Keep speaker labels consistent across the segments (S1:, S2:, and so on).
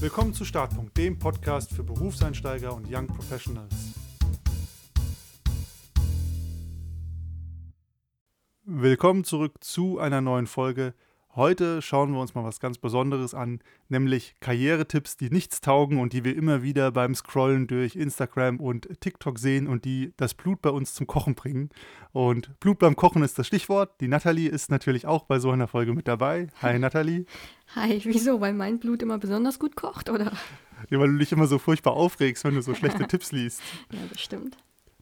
S1: Willkommen zu Startpunkt, dem Podcast für Berufseinsteiger und Young Professionals. Willkommen zurück zu einer neuen Folge Heute schauen wir uns mal was ganz Besonderes an, nämlich Karrieretipps, die nichts taugen und die wir immer wieder beim Scrollen durch Instagram und TikTok sehen und die das Blut bei uns zum Kochen bringen. Und Blut beim Kochen ist das Stichwort. Die Nathalie ist natürlich auch bei so einer Folge mit dabei. Hi Nathalie.
S2: Hi, wieso? Weil mein Blut immer besonders gut kocht, oder?
S1: Ja, weil du dich immer so furchtbar aufregst, wenn du so schlechte Tipps liest.
S2: Ja, das stimmt.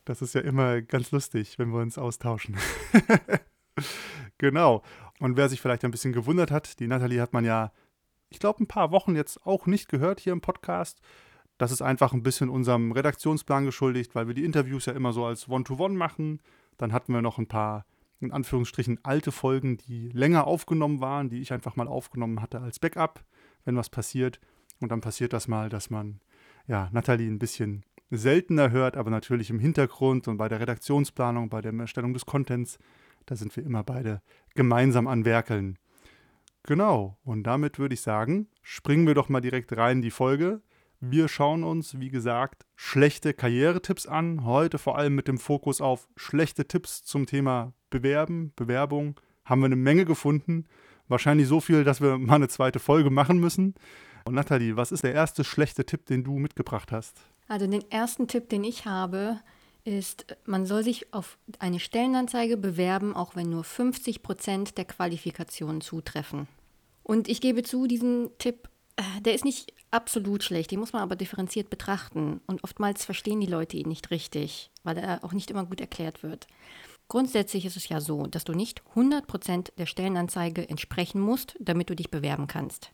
S1: Das ist ja immer ganz lustig, wenn wir uns austauschen. genau. Und wer sich vielleicht ein bisschen gewundert hat, die Nathalie hat man ja, ich glaube, ein paar Wochen jetzt auch nicht gehört hier im Podcast. Das ist einfach ein bisschen unserem Redaktionsplan geschuldigt, weil wir die Interviews ja immer so als One-to-One -One machen. Dann hatten wir noch ein paar, in Anführungsstrichen, alte Folgen, die länger aufgenommen waren, die ich einfach mal aufgenommen hatte als Backup, wenn was passiert. Und dann passiert das mal, dass man, ja, Nathalie ein bisschen seltener hört, aber natürlich im Hintergrund und bei der Redaktionsplanung, bei der Erstellung des Contents da sind wir immer beide gemeinsam an Werkeln. Genau, und damit würde ich sagen, springen wir doch mal direkt rein in die Folge. Wir schauen uns, wie gesagt, schlechte Karrieretipps an. Heute vor allem mit dem Fokus auf schlechte Tipps zum Thema Bewerben, Bewerbung. Haben wir eine Menge gefunden. Wahrscheinlich so viel, dass wir mal eine zweite Folge machen müssen. Und Nathalie, was ist der erste schlechte Tipp, den du mitgebracht hast?
S2: Also den ersten Tipp, den ich habe, ist, man soll sich auf eine Stellenanzeige bewerben, auch wenn nur 50 Prozent der Qualifikationen zutreffen. Und ich gebe zu, diesen Tipp, äh, der ist nicht absolut schlecht, den muss man aber differenziert betrachten. Und oftmals verstehen die Leute ihn nicht richtig, weil er auch nicht immer gut erklärt wird. Grundsätzlich ist es ja so, dass du nicht 100 Prozent der Stellenanzeige entsprechen musst, damit du dich bewerben kannst.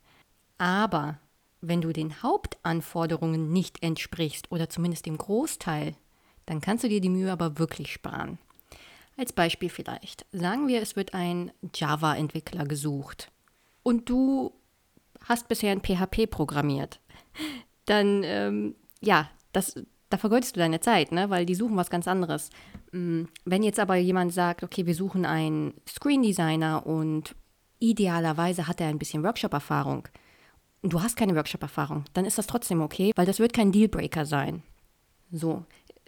S2: Aber wenn du den Hauptanforderungen nicht entsprichst oder zumindest dem Großteil, dann kannst du dir die Mühe aber wirklich sparen. Als Beispiel vielleicht. Sagen wir, es wird ein Java-Entwickler gesucht und du hast bisher in PHP programmiert. Dann, ähm, ja, das, da vergeudest du deine Zeit, ne? weil die suchen was ganz anderes. Mm, wenn jetzt aber jemand sagt, okay, wir suchen einen Screen Designer und idealerweise hat er ein bisschen Workshop-Erfahrung, und du hast keine Workshop-Erfahrung, dann ist das trotzdem okay, weil das wird kein Dealbreaker sein. So,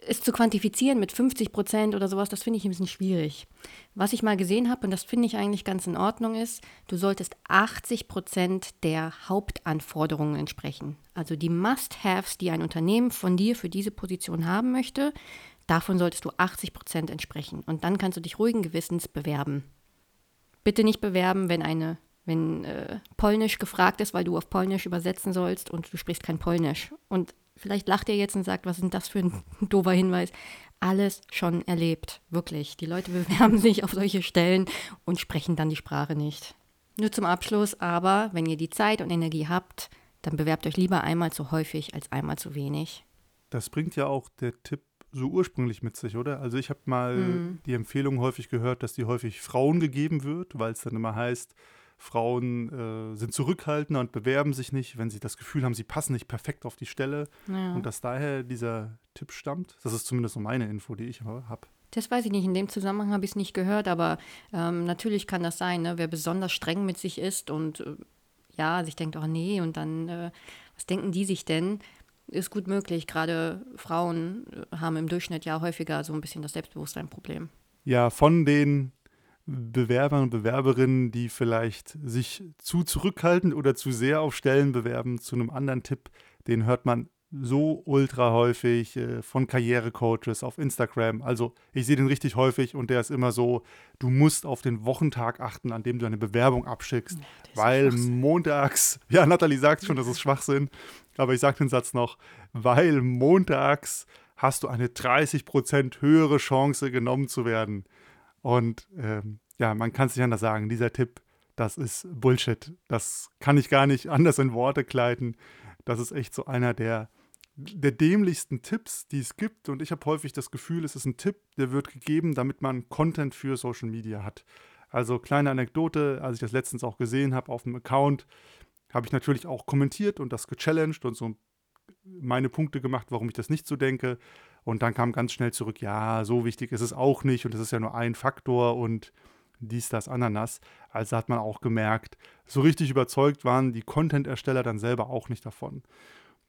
S2: es zu quantifizieren mit 50 Prozent oder sowas, das finde ich ein bisschen schwierig. Was ich mal gesehen habe, und das finde ich eigentlich ganz in Ordnung, ist, du solltest 80 Prozent der Hauptanforderungen entsprechen. Also die Must-Haves, die ein Unternehmen von dir für diese Position haben möchte, davon solltest du 80 Prozent entsprechen. Und dann kannst du dich ruhigen Gewissens bewerben. Bitte nicht bewerben, wenn eine wenn äh, Polnisch gefragt ist, weil du auf Polnisch übersetzen sollst und du sprichst kein Polnisch. Und Vielleicht lacht ihr jetzt und sagt, was ist das für ein doofer Hinweis? Alles schon erlebt, wirklich. Die Leute bewerben sich auf solche Stellen und sprechen dann die Sprache nicht. Nur zum Abschluss, aber wenn ihr die Zeit und Energie habt, dann bewerbt euch lieber einmal zu häufig als einmal zu wenig.
S1: Das bringt ja auch der Tipp so ursprünglich mit sich, oder? Also ich habe mal mhm. die Empfehlung häufig gehört, dass die häufig Frauen gegeben wird, weil es dann immer heißt, Frauen äh, sind zurückhaltender und bewerben sich nicht, wenn sie das Gefühl haben, sie passen nicht perfekt auf die Stelle. Ja. Und dass daher dieser Tipp stammt. Das ist zumindest so meine Info, die ich habe.
S2: Das weiß ich nicht. In dem Zusammenhang habe ich es nicht gehört, aber ähm, natürlich kann das sein, ne? wer besonders streng mit sich ist und äh, ja, sich denkt, oh nee, und dann, äh, was denken die sich denn? Ist gut möglich. Gerade Frauen äh, haben im Durchschnitt ja häufiger so ein bisschen das Selbstbewusstsein-Problem.
S1: Ja, von den Bewerber und Bewerberinnen, die vielleicht sich zu zurückhaltend oder zu sehr auf Stellen bewerben, zu einem anderen Tipp, den hört man so ultra häufig äh, von Karrierecoaches auf Instagram. Also ich sehe den richtig häufig und der ist immer so, du musst auf den Wochentag achten, an dem du eine Bewerbung abschickst, ja, weil montags, ja, Nathalie sagt schon, das ist Schwachsinn, aber ich sage den Satz noch, weil montags hast du eine 30% höhere Chance genommen zu werden. Und ähm, ja, man kann es nicht anders sagen. Dieser Tipp, das ist Bullshit. Das kann ich gar nicht anders in Worte kleiden. Das ist echt so einer der, der dämlichsten Tipps, die es gibt. Und ich habe häufig das Gefühl, es ist ein Tipp, der wird gegeben, damit man Content für Social Media hat. Also kleine Anekdote, als ich das letztens auch gesehen habe auf dem Account, habe ich natürlich auch kommentiert und das gechallenged und so meine Punkte gemacht, warum ich das nicht so denke. Und dann kam ganz schnell zurück, ja, so wichtig ist es auch nicht und es ist ja nur ein Faktor und dies, das, Ananas. Also hat man auch gemerkt, so richtig überzeugt waren die Content-Ersteller dann selber auch nicht davon.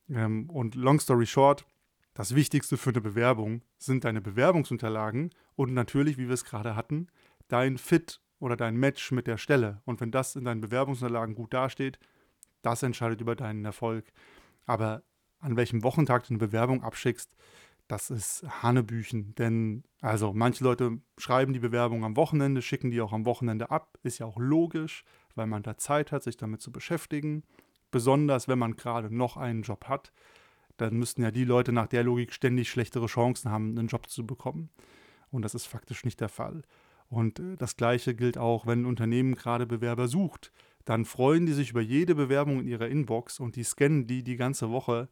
S1: Ähm, und long story short, das Wichtigste für eine Bewerbung sind deine Bewerbungsunterlagen und natürlich, wie wir es gerade hatten, dein Fit oder dein Match mit der Stelle. Und wenn das in deinen Bewerbungsunterlagen gut dasteht, das entscheidet über deinen Erfolg. Aber an welchem Wochentag du eine Bewerbung abschickst, das ist Hanebüchen. Denn, also, manche Leute schreiben die Bewerbung am Wochenende, schicken die auch am Wochenende ab. Ist ja auch logisch, weil man da Zeit hat, sich damit zu beschäftigen. Besonders, wenn man gerade noch einen Job hat. Dann müssten ja die Leute nach der Logik ständig schlechtere Chancen haben, einen Job zu bekommen. Und das ist faktisch nicht der Fall. Und äh, das Gleiche gilt auch, wenn ein Unternehmen gerade Bewerber sucht. Dann freuen die sich über jede Bewerbung in ihrer Inbox und die scannen die die ganze Woche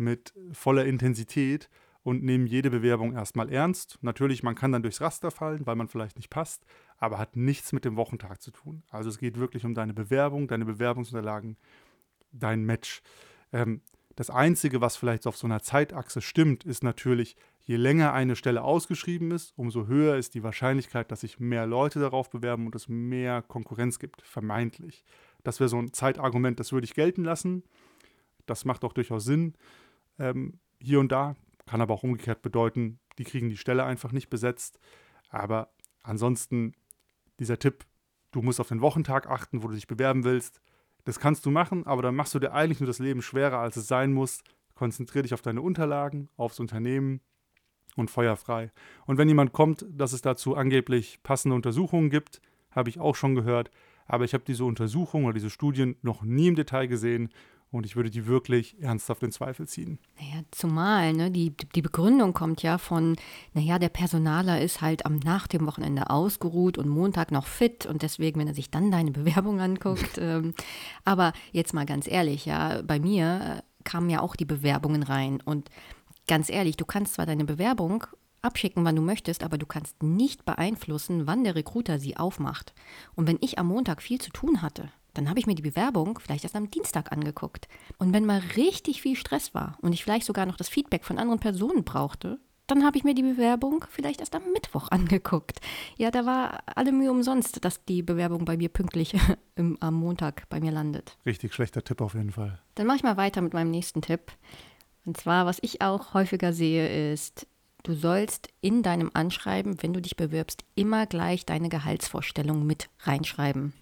S1: mit voller Intensität und nehmen jede Bewerbung erstmal ernst. Natürlich, man kann dann durchs Raster fallen, weil man vielleicht nicht passt, aber hat nichts mit dem Wochentag zu tun. Also es geht wirklich um deine Bewerbung, deine Bewerbungsunterlagen, dein Match. Ähm, das Einzige, was vielleicht auf so einer Zeitachse stimmt, ist natürlich, je länger eine Stelle ausgeschrieben ist, umso höher ist die Wahrscheinlichkeit, dass sich mehr Leute darauf bewerben und es mehr Konkurrenz gibt, vermeintlich. Das wäre so ein Zeitargument, das würde ich gelten lassen. Das macht auch durchaus Sinn. Ähm, hier und da kann aber auch umgekehrt bedeuten, die kriegen die Stelle einfach nicht besetzt. Aber ansonsten dieser Tipp, du musst auf den Wochentag achten, wo du dich bewerben willst. Das kannst du machen, aber dann machst du dir eigentlich nur das Leben schwerer, als es sein muss. Konzentriere dich auf deine Unterlagen, aufs Unternehmen und feuerfrei. Und wenn jemand kommt, dass es dazu angeblich passende Untersuchungen gibt, habe ich auch schon gehört, aber ich habe diese Untersuchungen oder diese Studien noch nie im Detail gesehen und ich würde die wirklich ernsthaft in Zweifel ziehen.
S2: Naja, zumal, ne, die, die Begründung kommt ja von, naja, der Personaler ist halt am nach dem Wochenende ausgeruht und Montag noch fit und deswegen, wenn er sich dann deine Bewerbung anguckt. ähm, aber jetzt mal ganz ehrlich, ja, bei mir äh, kamen ja auch die Bewerbungen rein und ganz ehrlich, du kannst zwar deine Bewerbung abschicken, wann du möchtest, aber du kannst nicht beeinflussen, wann der Recruiter sie aufmacht. Und wenn ich am Montag viel zu tun hatte, dann habe ich mir die Bewerbung vielleicht erst am Dienstag angeguckt. Und wenn mal richtig viel Stress war und ich vielleicht sogar noch das Feedback von anderen Personen brauchte, dann habe ich mir die Bewerbung vielleicht erst am Mittwoch angeguckt. Ja, da war alle Mühe umsonst, dass die Bewerbung bei mir pünktlich im, am Montag bei mir landet.
S1: Richtig schlechter Tipp auf jeden Fall.
S2: Dann mache ich mal weiter mit meinem nächsten Tipp. Und zwar, was ich auch häufiger sehe, ist, du sollst in deinem Anschreiben, wenn du dich bewirbst, immer gleich deine Gehaltsvorstellung mit reinschreiben.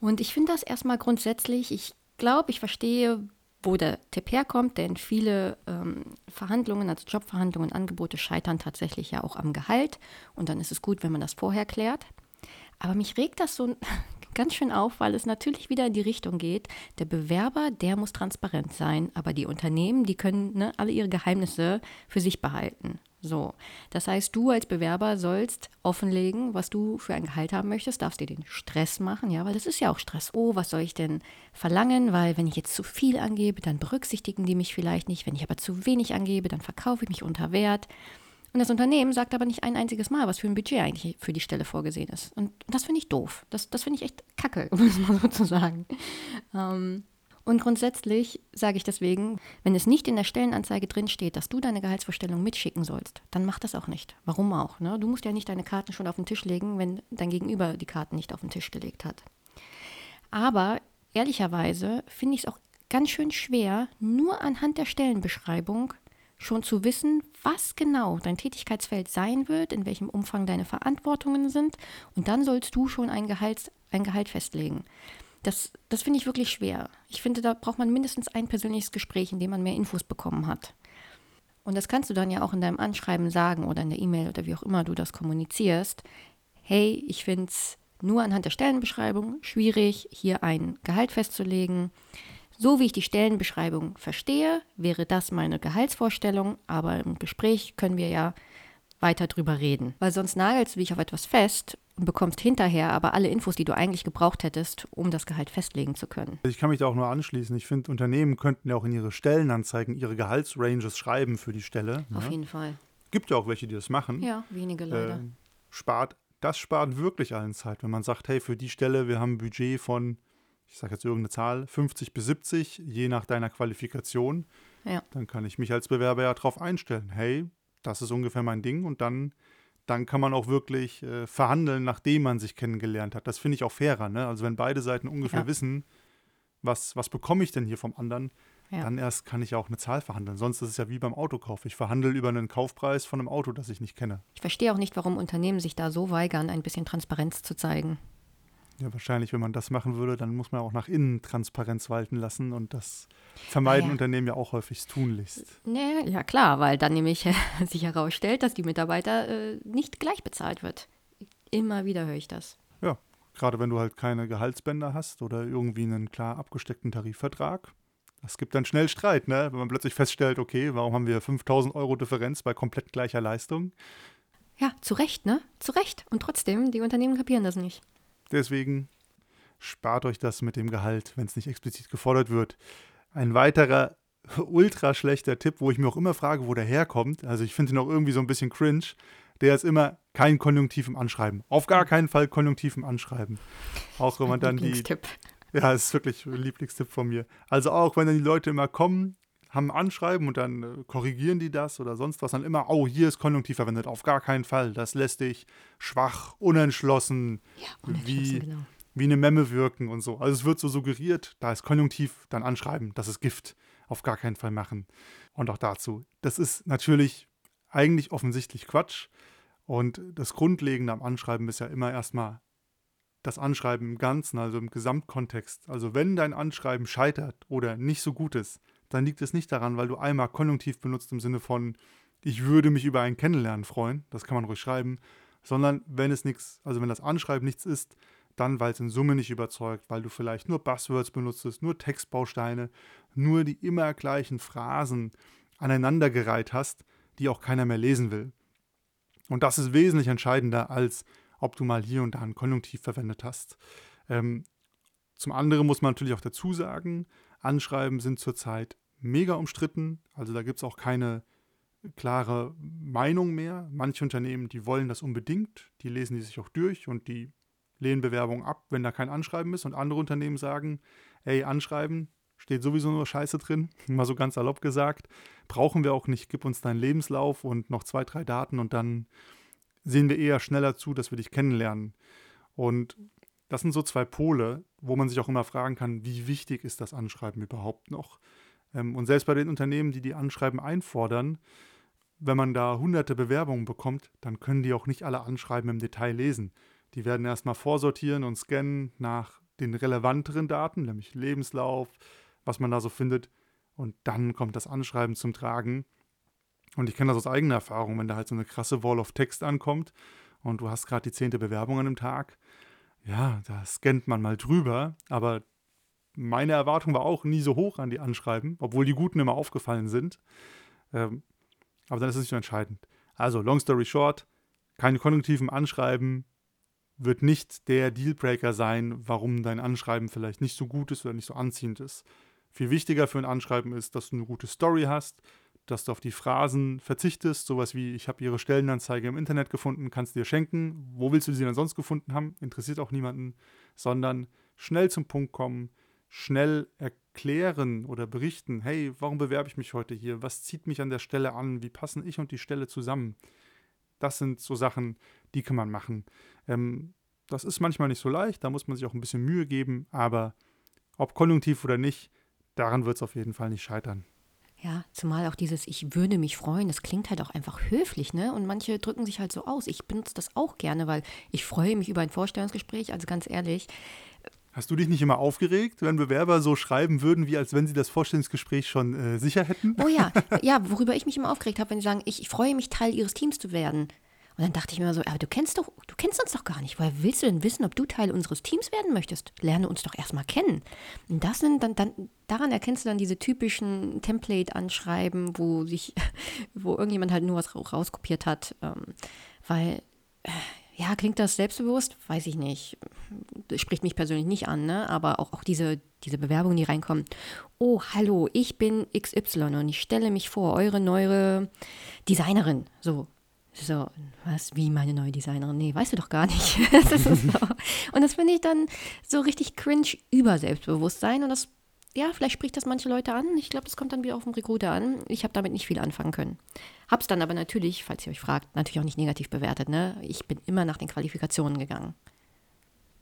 S2: Und ich finde das erstmal grundsätzlich, ich glaube, ich verstehe, wo der Tipp herkommt, denn viele ähm, Verhandlungen, also Jobverhandlungen, Angebote scheitern tatsächlich ja auch am Gehalt. Und dann ist es gut, wenn man das vorher klärt. Aber mich regt das so ganz schön auf, weil es natürlich wieder in die Richtung geht. Der Bewerber, der muss transparent sein, aber die Unternehmen, die können ne, alle ihre Geheimnisse für sich behalten. So, das heißt, du als Bewerber sollst offenlegen, was du für ein Gehalt haben möchtest, darfst dir den Stress machen, ja, weil das ist ja auch Stress. Oh, was soll ich denn verlangen? Weil wenn ich jetzt zu viel angebe, dann berücksichtigen die mich vielleicht nicht. Wenn ich aber zu wenig angebe, dann verkaufe ich mich unter Wert. Und das Unternehmen sagt aber nicht ein einziges Mal, was für ein Budget eigentlich für die Stelle vorgesehen ist. Und das finde ich doof. Das, das finde ich echt kacke, um es mal so zu sagen. Ähm, und grundsätzlich sage ich deswegen, wenn es nicht in der Stellenanzeige drin steht, dass du deine Gehaltsvorstellung mitschicken sollst, dann mach das auch nicht. Warum auch? Ne? Du musst ja nicht deine Karten schon auf den Tisch legen, wenn dein Gegenüber die Karten nicht auf den Tisch gelegt hat. Aber ehrlicherweise finde ich es auch ganz schön schwer, nur anhand der Stellenbeschreibung schon zu wissen, was genau dein Tätigkeitsfeld sein wird, in welchem Umfang deine Verantwortungen sind. Und dann sollst du schon ein Gehalt, ein Gehalt festlegen. Das, das finde ich wirklich schwer. Ich finde, da braucht man mindestens ein persönliches Gespräch, in dem man mehr Infos bekommen hat. Und das kannst du dann ja auch in deinem Anschreiben sagen oder in der E-Mail oder wie auch immer du das kommunizierst. Hey, ich finde es nur anhand der Stellenbeschreibung schwierig, hier ein Gehalt festzulegen. So wie ich die Stellenbeschreibung verstehe, wäre das meine Gehaltsvorstellung, aber im Gespräch können wir ja weiter drüber reden. Weil sonst nagelst du dich auf etwas fest und bekommst hinterher aber alle Infos, die du eigentlich gebraucht hättest, um das Gehalt festlegen zu können.
S1: Ich kann mich da auch nur anschließen. Ich finde, Unternehmen könnten ja auch in ihre Stellenanzeigen ihre Gehaltsranges schreiben für die Stelle.
S2: Auf
S1: ne?
S2: jeden Fall.
S1: Gibt ja auch welche, die das machen.
S2: Ja, wenige leider.
S1: Äh, spart, das spart wirklich allen Zeit, wenn man sagt, hey, für die Stelle, wir haben ein Budget von, ich sage jetzt irgendeine Zahl, 50 bis 70, je nach deiner Qualifikation.
S2: Ja.
S1: Dann kann ich mich als Bewerber ja darauf einstellen, hey, das ist ungefähr mein Ding und dann dann kann man auch wirklich äh, verhandeln, nachdem man sich kennengelernt hat. Das finde ich auch fairer. Ne? Also wenn beide Seiten ungefähr ja. wissen, was, was bekomme ich denn hier vom anderen, ja. dann erst kann ich auch eine Zahl verhandeln. Sonst ist es ja wie beim Autokauf. Ich verhandle über einen Kaufpreis von einem Auto, das ich nicht kenne.
S2: Ich verstehe auch nicht, warum Unternehmen sich da so weigern, ein bisschen Transparenz zu zeigen.
S1: Ja, wahrscheinlich, wenn man das machen würde, dann muss man auch nach innen Transparenz walten lassen und das vermeiden ja. Unternehmen ja auch häufig tunlichst.
S2: Nee, ja, klar, weil dann nämlich sich herausstellt, dass die Mitarbeiter äh, nicht gleich bezahlt wird. Immer wieder höre ich das.
S1: Ja, gerade wenn du halt keine Gehaltsbänder hast oder irgendwie einen klar abgesteckten Tarifvertrag. Es gibt dann schnell Streit, ne? wenn man plötzlich feststellt, okay, warum haben wir 5000 Euro Differenz bei komplett gleicher Leistung?
S2: Ja, zu Recht, ne? Zu Recht. Und trotzdem, die Unternehmen kapieren das nicht.
S1: Deswegen spart euch das mit dem Gehalt, wenn es nicht explizit gefordert wird. Ein weiterer ultra schlechter Tipp, wo ich mir auch immer frage, wo der herkommt, also ich finde ihn auch irgendwie so ein bisschen cringe, der ist immer kein Konjunktiv im Anschreiben. Auf gar keinen Fall Konjunktiv im Anschreiben. Auch wenn man dann die. Ja, ist wirklich ein Lieblingstipp von mir. Also auch wenn dann die Leute immer kommen, haben Anschreiben und dann äh, korrigieren die das oder sonst was, dann immer, oh, hier ist Konjunktiv verwendet. Auf gar keinen Fall. Das lässt dich schwach, unentschlossen, ja, unentschlossen wie, genau. wie eine Memme wirken und so. Also es wird so suggeriert, da ist Konjunktiv, dann Anschreiben. Das ist Gift. Auf gar keinen Fall machen. Und auch dazu. Das ist natürlich eigentlich offensichtlich Quatsch. Und das Grundlegende am Anschreiben ist ja immer erstmal das Anschreiben im Ganzen, also im Gesamtkontext. Also wenn dein Anschreiben scheitert oder nicht so gut ist, dann liegt es nicht daran, weil du einmal Konjunktiv benutzt im Sinne von, ich würde mich über ein Kennenlernen freuen, das kann man ruhig schreiben, sondern wenn es nichts, also wenn das Anschreiben nichts ist, dann weil es in Summe nicht überzeugt, weil du vielleicht nur Buzzwords benutzt, nur Textbausteine, nur die immer gleichen Phrasen aneinandergereiht hast, die auch keiner mehr lesen will. Und das ist wesentlich entscheidender, als ob du mal hier und da ein Konjunktiv verwendet hast. Ähm, zum anderen muss man natürlich auch dazu sagen, Anschreiben sind zurzeit mega umstritten. Also da gibt es auch keine klare Meinung mehr. Manche Unternehmen, die wollen das unbedingt, die lesen die sich auch durch und die lehnen Bewerbungen ab, wenn da kein Anschreiben ist. Und andere Unternehmen sagen, ey, Anschreiben, steht sowieso nur Scheiße drin, mal so ganz salopp gesagt. Brauchen wir auch nicht, gib uns deinen Lebenslauf und noch zwei, drei Daten und dann sehen wir eher schneller zu, dass wir dich kennenlernen. Und das sind so zwei Pole, wo man sich auch immer fragen kann, wie wichtig ist das Anschreiben überhaupt noch? Ähm, und selbst bei den Unternehmen, die die Anschreiben einfordern, wenn man da hunderte Bewerbungen bekommt, dann können die auch nicht alle Anschreiben im Detail lesen. Die werden erstmal vorsortieren und scannen nach den relevanteren Daten, nämlich Lebenslauf, was man da so findet. Und dann kommt das Anschreiben zum Tragen. Und ich kenne das aus eigener Erfahrung, wenn da halt so eine krasse Wall of Text ankommt und du hast gerade die zehnte Bewerbung an einem Tag, ja, da scannt man mal drüber, aber meine Erwartung war auch nie so hoch an die Anschreiben, obwohl die guten immer aufgefallen sind. Ähm, aber dann ist es nicht so entscheidend. Also, long story short, keine konjunktiven Anschreiben wird nicht der Dealbreaker sein, warum dein Anschreiben vielleicht nicht so gut ist oder nicht so anziehend ist. Viel wichtiger für ein Anschreiben ist, dass du eine gute Story hast, dass du auf die Phrasen verzichtest, sowas wie ich habe ihre Stellenanzeige im Internet gefunden, kannst dir schenken, wo willst du sie denn sonst gefunden haben, interessiert auch niemanden, sondern schnell zum Punkt kommen, schnell erklären oder berichten, hey, warum bewerbe ich mich heute hier, was zieht mich an der Stelle an, wie passen ich und die Stelle zusammen. Das sind so Sachen, die kann man machen. Ähm, das ist manchmal nicht so leicht, da muss man sich auch ein bisschen Mühe geben, aber ob konjunktiv oder nicht, daran wird es auf jeden Fall nicht scheitern.
S2: Ja, zumal auch dieses Ich würde mich freuen, das klingt halt auch einfach höflich, ne? Und manche drücken sich halt so aus. Ich benutze das auch gerne, weil ich freue mich über ein Vorstellungsgespräch, also ganz ehrlich.
S1: Hast du dich nicht immer aufgeregt, wenn Bewerber so schreiben würden, wie als wenn sie das Vorstellungsgespräch schon äh, sicher hätten?
S2: Oh ja, ja, worüber ich mich immer aufgeregt habe, wenn sie sagen, ich, ich freue mich, Teil ihres Teams zu werden. Und dann dachte ich mir so, aber du kennst doch, du kennst uns doch gar nicht. Woher willst du denn wissen, ob du Teil unseres Teams werden möchtest? Lerne uns doch erstmal kennen. Und das sind dann, dann, daran erkennst du dann diese typischen Template-Anschreiben, wo sich, wo irgendjemand halt nur was rauskopiert hat. Ähm, weil, äh, ja, klingt das selbstbewusst? Weiß ich nicht. Das spricht mich persönlich nicht an, ne? Aber auch, auch diese, diese Bewerbungen, die reinkommen. Oh, hallo, ich bin XY und ich stelle mich vor, eure neue Designerin. So, so, was, wie meine neue Designerin? Nee, weißt du doch gar nicht. das so. Und das finde ich dann so richtig cringe über Selbstbewusstsein und das ja, vielleicht spricht das manche Leute an. Ich glaube, das kommt dann wieder auf den Recruiter an. Ich habe damit nicht viel anfangen können. Hab's dann aber natürlich, falls ihr euch fragt, natürlich auch nicht negativ bewertet. Ne? Ich bin immer nach den Qualifikationen gegangen.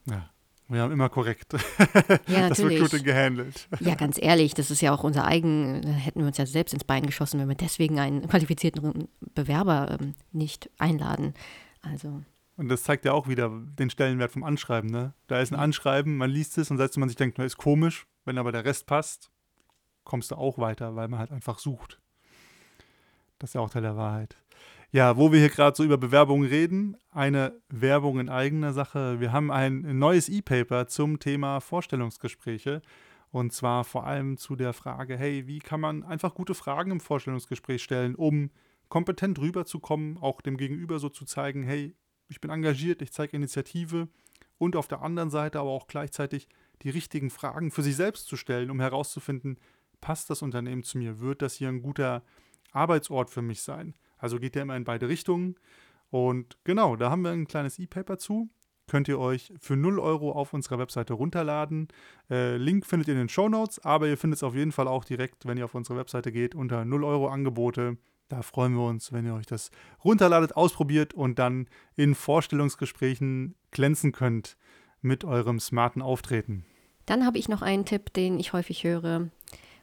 S1: Ja, wir haben immer korrekt
S2: ja,
S1: das Recruiting gehandelt.
S2: Ja, ganz ehrlich, das ist ja auch unser eigen, hätten wir uns ja selbst ins Bein geschossen, wenn wir deswegen einen qualifizierten Bewerber ähm, nicht einladen. Also.
S1: Und das zeigt ja auch wieder den Stellenwert vom Anschreiben. Ne? Da ist ein Anschreiben, man liest es und selbst wenn man sich denkt, das ist komisch, wenn aber der Rest passt, kommst du auch weiter, weil man halt einfach sucht. Das ist ja auch Teil der Wahrheit. Ja, wo wir hier gerade so über Bewerbungen reden, eine Werbung in eigener Sache. Wir haben ein neues E-Paper zum Thema Vorstellungsgespräche. Und zwar vor allem zu der Frage, hey, wie kann man einfach gute Fragen im Vorstellungsgespräch stellen, um kompetent rüberzukommen, auch dem Gegenüber so zu zeigen, hey, ich bin engagiert, ich zeige Initiative und auf der anderen Seite aber auch gleichzeitig die richtigen Fragen für sich selbst zu stellen, um herauszufinden, passt das Unternehmen zu mir? Wird das hier ein guter Arbeitsort für mich sein? Also geht der immer in beide Richtungen. Und genau, da haben wir ein kleines E-Paper zu. Könnt ihr euch für 0 Euro auf unserer Webseite runterladen. Äh, Link findet ihr in den Show Notes, aber ihr findet es auf jeden Fall auch direkt, wenn ihr auf unsere Webseite geht, unter 0 Euro Angebote. Da freuen wir uns, wenn ihr euch das runterladet, ausprobiert und dann in Vorstellungsgesprächen glänzen könnt mit eurem smarten Auftreten.
S2: Dann habe ich noch einen Tipp, den ich häufig höre.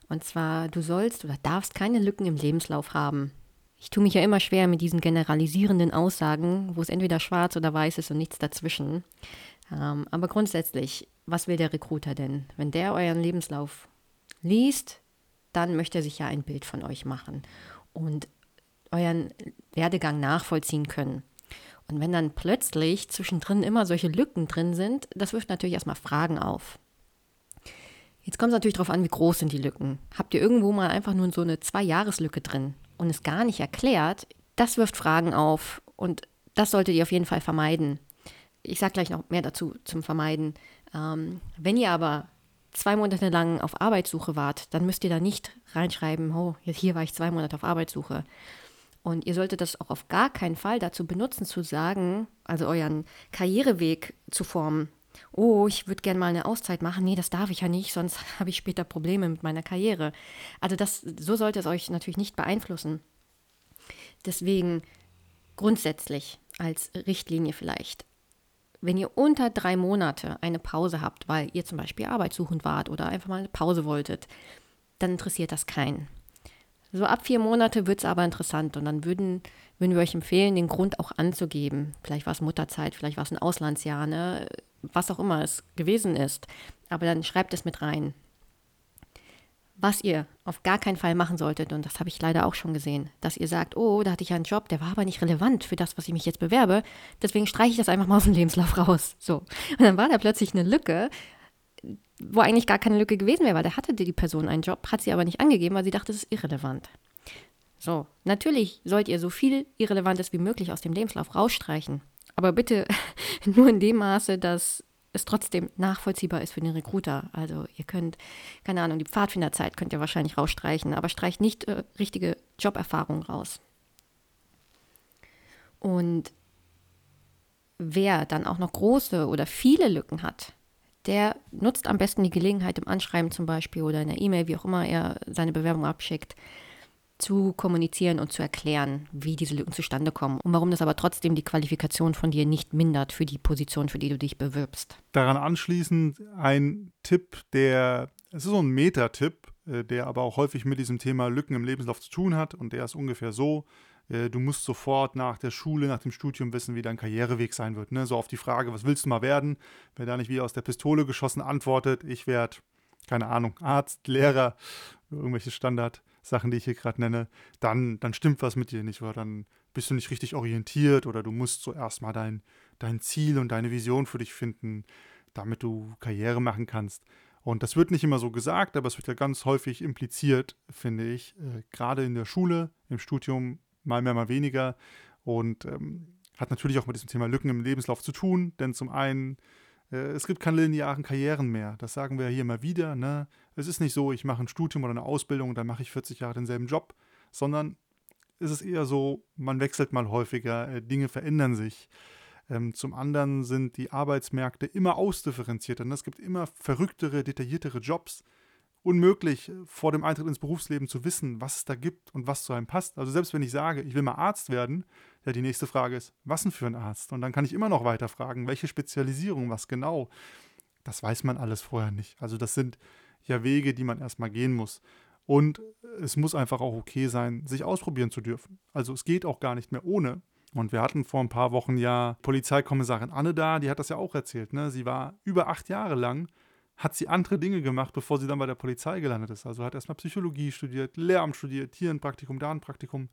S2: Und zwar, du sollst oder darfst keine Lücken im Lebenslauf haben. Ich tue mich ja immer schwer mit diesen generalisierenden Aussagen, wo es entweder schwarz oder weiß ist und nichts dazwischen. Ähm, aber grundsätzlich, was will der Recruiter denn? Wenn der euren Lebenslauf liest, dann möchte er sich ja ein Bild von euch machen und euren Werdegang nachvollziehen können. Und wenn dann plötzlich zwischendrin immer solche Lücken drin sind, das wirft natürlich erstmal Fragen auf. Jetzt kommt es natürlich darauf an, wie groß sind die Lücken. Habt ihr irgendwo mal einfach nur so eine Zwei-Jahres-Lücke drin und es gar nicht erklärt, das wirft Fragen auf und das solltet ihr auf jeden Fall vermeiden. Ich sage gleich noch mehr dazu zum Vermeiden. Ähm, wenn ihr aber zwei Monate lang auf Arbeitssuche wart, dann müsst ihr da nicht reinschreiben, oh, hier war ich zwei Monate auf Arbeitssuche. Und ihr solltet das auch auf gar keinen Fall dazu benutzen, zu sagen, also euren Karriereweg zu formen. Oh, ich würde gerne mal eine Auszeit machen. Nee, das darf ich ja nicht, sonst habe ich später Probleme mit meiner Karriere. Also das, so sollte es euch natürlich nicht beeinflussen. Deswegen grundsätzlich als Richtlinie vielleicht. Wenn ihr unter drei Monate eine Pause habt, weil ihr zum Beispiel arbeitssuchend wart oder einfach mal eine Pause wolltet, dann interessiert das keinen. So ab vier Monate wird es aber interessant und dann würden, würden wir euch empfehlen, den Grund auch anzugeben. Vielleicht war es Mutterzeit, vielleicht war es ein Auslandsjahr, ne? was auch immer es gewesen ist. Aber dann schreibt es mit rein. Was ihr auf gar keinen Fall machen solltet, und das habe ich leider auch schon gesehen, dass ihr sagt, oh, da hatte ich einen Job, der war aber nicht relevant für das, was ich mich jetzt bewerbe, deswegen streiche ich das einfach mal aus dem Lebenslauf raus. So. Und dann war da plötzlich eine Lücke, wo eigentlich gar keine Lücke gewesen wäre, weil da hatte die Person einen Job, hat sie aber nicht angegeben, weil sie dachte, es ist irrelevant. So, natürlich sollt ihr so viel Irrelevantes wie möglich aus dem Lebenslauf rausstreichen. Aber bitte nur in dem Maße, dass es trotzdem nachvollziehbar ist für den Recruiter. Also ihr könnt, keine Ahnung, die Pfadfinderzeit könnt ihr wahrscheinlich rausstreichen, aber streicht nicht äh, richtige Joberfahrung raus. Und wer dann auch noch große oder viele Lücken hat, der nutzt am besten die Gelegenheit im Anschreiben zum Beispiel oder in der E-Mail, wie auch immer er seine Bewerbung abschickt, zu kommunizieren und zu erklären, wie diese Lücken zustande kommen und warum das aber trotzdem die Qualifikation von dir nicht mindert für die Position, für die du dich bewirbst.
S1: Daran anschließend ein Tipp, der, es ist so ein Meta-Tipp, äh, der aber auch häufig mit diesem Thema Lücken im Lebenslauf zu tun hat und der ist ungefähr so, äh, du musst sofort nach der Schule, nach dem Studium wissen, wie dein Karriereweg sein wird. Ne? So auf die Frage, was willst du mal werden? Wer da nicht wie aus der Pistole geschossen antwortet, ich werde, keine Ahnung, Arzt, Lehrer, irgendwelche Standardsachen, die ich hier gerade nenne, dann, dann stimmt was mit dir nicht oder dann bist du nicht richtig orientiert oder du musst zuerst mal dein, dein Ziel und deine Vision für dich finden, damit du Karriere machen kannst. Und das wird nicht immer so gesagt, aber es wird ja ganz häufig impliziert, finde ich. Äh, gerade in der Schule, im Studium mal mehr, mal weniger. Und ähm, hat natürlich auch mit diesem Thema Lücken im Lebenslauf zu tun, denn zum einen, es gibt keine linearen Karrieren mehr. Das sagen wir hier immer wieder. Ne? Es ist nicht so, ich mache ein Studium oder eine Ausbildung und dann mache ich 40 Jahre denselben Job, sondern es ist eher so, man wechselt mal häufiger, äh, Dinge verändern sich. Ähm, zum anderen sind die Arbeitsmärkte immer ausdifferenzierter. Ne? Es gibt immer verrücktere, detailliertere Jobs unmöglich, vor dem Eintritt ins Berufsleben zu wissen, was es da gibt und was zu einem passt. Also selbst wenn ich sage, ich will mal Arzt werden, ja, die nächste Frage ist, was denn für ein Arzt? Und dann kann ich immer noch weiter fragen, welche Spezialisierung, was genau. Das weiß man alles vorher nicht. Also das sind ja Wege, die man erstmal gehen muss. Und es muss einfach auch okay sein, sich ausprobieren zu dürfen. Also es geht auch gar nicht mehr ohne. Und wir hatten vor ein paar Wochen ja Polizeikommissarin Anne da, die hat das ja auch erzählt. Ne? Sie war über acht Jahre lang, hat sie andere Dinge gemacht, bevor sie dann bei der Polizei gelandet ist. Also hat erstmal Psychologie studiert, Lehramt studiert, hier ein Praktikum, da ein Praktikum,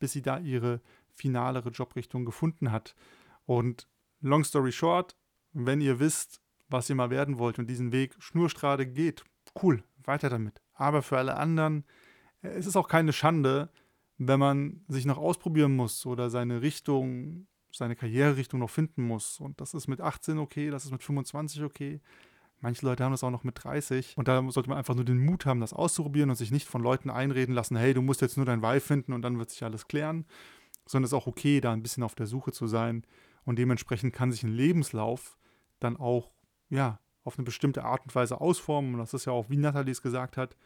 S1: bis sie da ihre finalere Jobrichtung gefunden hat. Und long story short, wenn ihr wisst, was ihr mal werden wollt und diesen Weg schnurstrade geht, cool, weiter damit. Aber für alle anderen, es ist auch keine Schande, wenn man sich noch ausprobieren muss oder seine Richtung, seine Karriererichtung noch finden muss. Und das ist mit 18 okay, das ist mit 25 okay. Manche Leute haben das auch noch mit 30. Und da sollte man einfach nur den Mut haben, das auszuprobieren und sich nicht von Leuten einreden lassen, hey, du musst jetzt nur dein Weih finden und dann wird sich alles klären. Sondern es ist auch okay, da ein bisschen auf der Suche zu sein. Und dementsprechend kann sich ein Lebenslauf dann auch, ja, auf eine bestimmte Art und Weise ausformen. Und das ist ja auch, wie Nathalie es gesagt hat,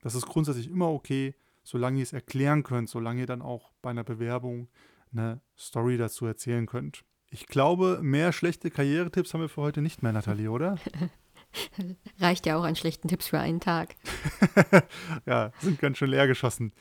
S1: das ist grundsätzlich immer okay, solange ihr es erklären könnt, solange ihr dann auch bei einer Bewerbung eine Story dazu erzählen könnt. Ich glaube, mehr schlechte Karrieretipps haben wir für heute nicht mehr, Nathalie, oder?
S2: Reicht ja auch an schlechten Tipps für einen Tag.
S1: ja, sind ganz schön leer geschossen.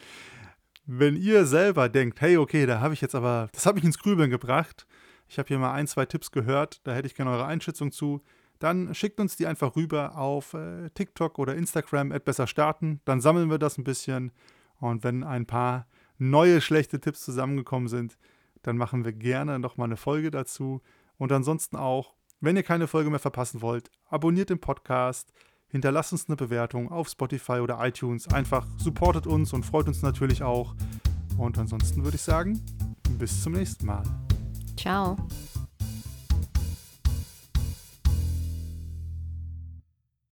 S1: Wenn ihr selber denkt, hey, okay, da habe ich jetzt aber, das hat mich ins Grübeln gebracht. Ich habe hier mal ein, zwei Tipps gehört, da hätte ich gerne eure Einschätzung zu dann schickt uns die einfach rüber auf äh, TikTok oder Instagram, besser starten. Dann sammeln wir das ein bisschen. Und wenn ein paar neue schlechte Tipps zusammengekommen sind, dann machen wir gerne nochmal eine Folge dazu. Und ansonsten auch, wenn ihr keine Folge mehr verpassen wollt, abonniert den Podcast, hinterlasst uns eine Bewertung auf Spotify oder iTunes. Einfach supportet uns und freut uns natürlich auch. Und ansonsten würde ich sagen, bis zum nächsten Mal.
S2: Ciao.